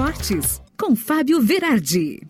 Esportes, com Fábio Verardi.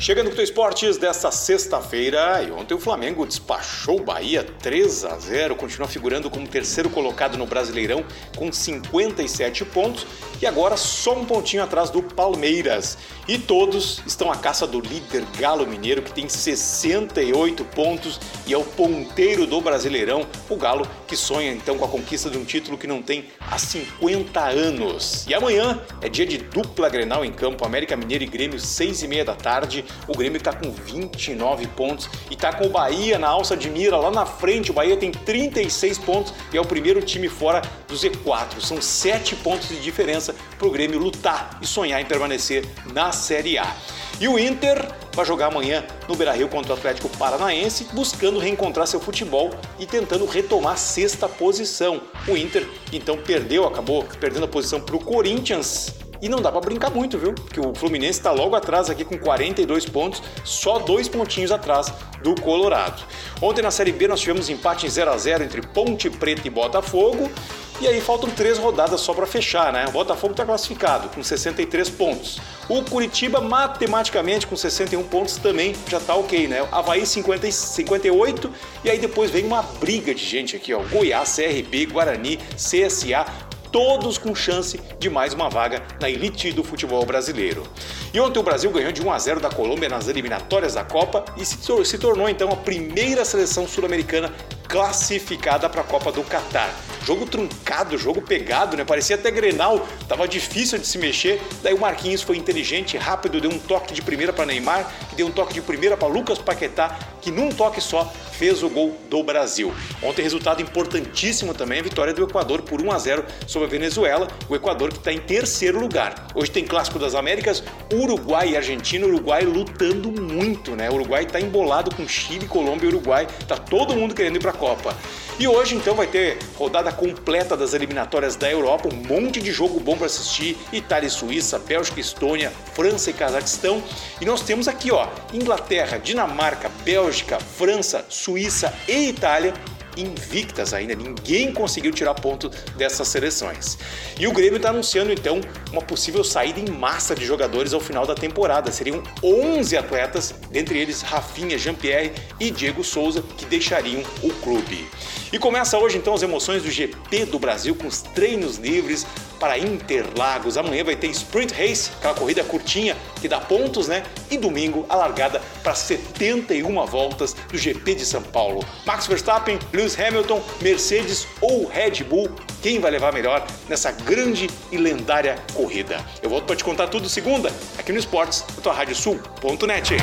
Chegando com o Esportes desta sexta-feira, e ontem o Flamengo despachou o Bahia 3 a 0, continua figurando como terceiro colocado no Brasileirão com 57 pontos e agora só um pontinho atrás do Palmeiras. E todos estão à caça do líder Galo Mineiro que tem 68 pontos e é o ponteiro do Brasileirão, o Galo que sonha então com a conquista de um título que não tem há 50 anos. E amanhã é dia de dupla Grenal em campo, América Mineiro e Grêmio, 6 e meia da tarde. O Grêmio está com 29 pontos e está com o Bahia na alça de mira lá na frente. O Bahia tem 36 pontos e é o primeiro time fora do Z4. São 7 pontos de diferença para o Grêmio lutar e sonhar em permanecer na Série A. E o Inter vai jogar amanhã no Beira-Rio contra o Atlético Paranaense, buscando reencontrar seu futebol e tentando retomar a sexta posição. O Inter então perdeu, acabou perdendo a posição para o Corinthians e não dá para brincar muito, viu? Porque o Fluminense está logo atrás aqui com 42 pontos, só dois pontinhos atrás do Colorado. Ontem na Série B nós tivemos empate em 0 a 0 entre Ponte Preta e Botafogo. E aí faltam três rodadas só para fechar, né? O Botafogo está classificado com 63 pontos. O Curitiba, matematicamente, com 61 pontos, também já está ok, né? Havaí 50, 58, e aí depois vem uma briga de gente aqui, ó. Goiás, CRB, Guarani, CSA, todos com chance de mais uma vaga na elite do futebol brasileiro. E ontem o Brasil ganhou de 1 a 0 da Colômbia nas eliminatórias da Copa e se tornou então a primeira seleção sul-americana classificada para a Copa do Catar. Jogo truncado, jogo pegado, né? Parecia até Grenal, tava difícil de se mexer. Daí o Marquinhos foi inteligente, rápido, deu um toque de primeira para Neymar, que deu um toque de primeira para Lucas Paquetá, que num toque só fez o gol do Brasil. Ontem resultado importantíssimo também a vitória do Equador por 1 a 0 sobre a Venezuela, o Equador que está em terceiro lugar. Hoje tem clássico das Américas, Uruguai e Argentina, Uruguai lutando muito, né? O Uruguai está embolado com Chile, Colômbia e Uruguai, tá todo mundo querendo ir para a Copa. E hoje então vai ter rodada completa das eliminatórias da Europa, um monte de jogo bom para assistir, Itália e Suíça, Bélgica e Estônia, França e Cazaquistão. E nós temos aqui, ó, Inglaterra, Dinamarca, Bélgica, França, Suíça e Itália invictas ainda, ninguém conseguiu tirar ponto dessas seleções. E o Grêmio está anunciando então uma possível saída em massa de jogadores ao final da temporada. Seriam 11 atletas, dentre eles Rafinha, Jean-Pierre e Diego Souza, que deixariam o clube. E começa hoje então as emoções do GP do Brasil com os treinos livres para Interlagos. Amanhã vai ter Sprint Race, aquela corrida curtinha que dá pontos, né? E domingo a largada para 71 voltas do GP de São Paulo. Max Verstappen, Lewis Hamilton, Mercedes ou Red Bull, quem vai levar melhor nessa grande e lendária corrida? Eu volto para te contar tudo segunda aqui no Esportes, na tua Rádio Sul.net.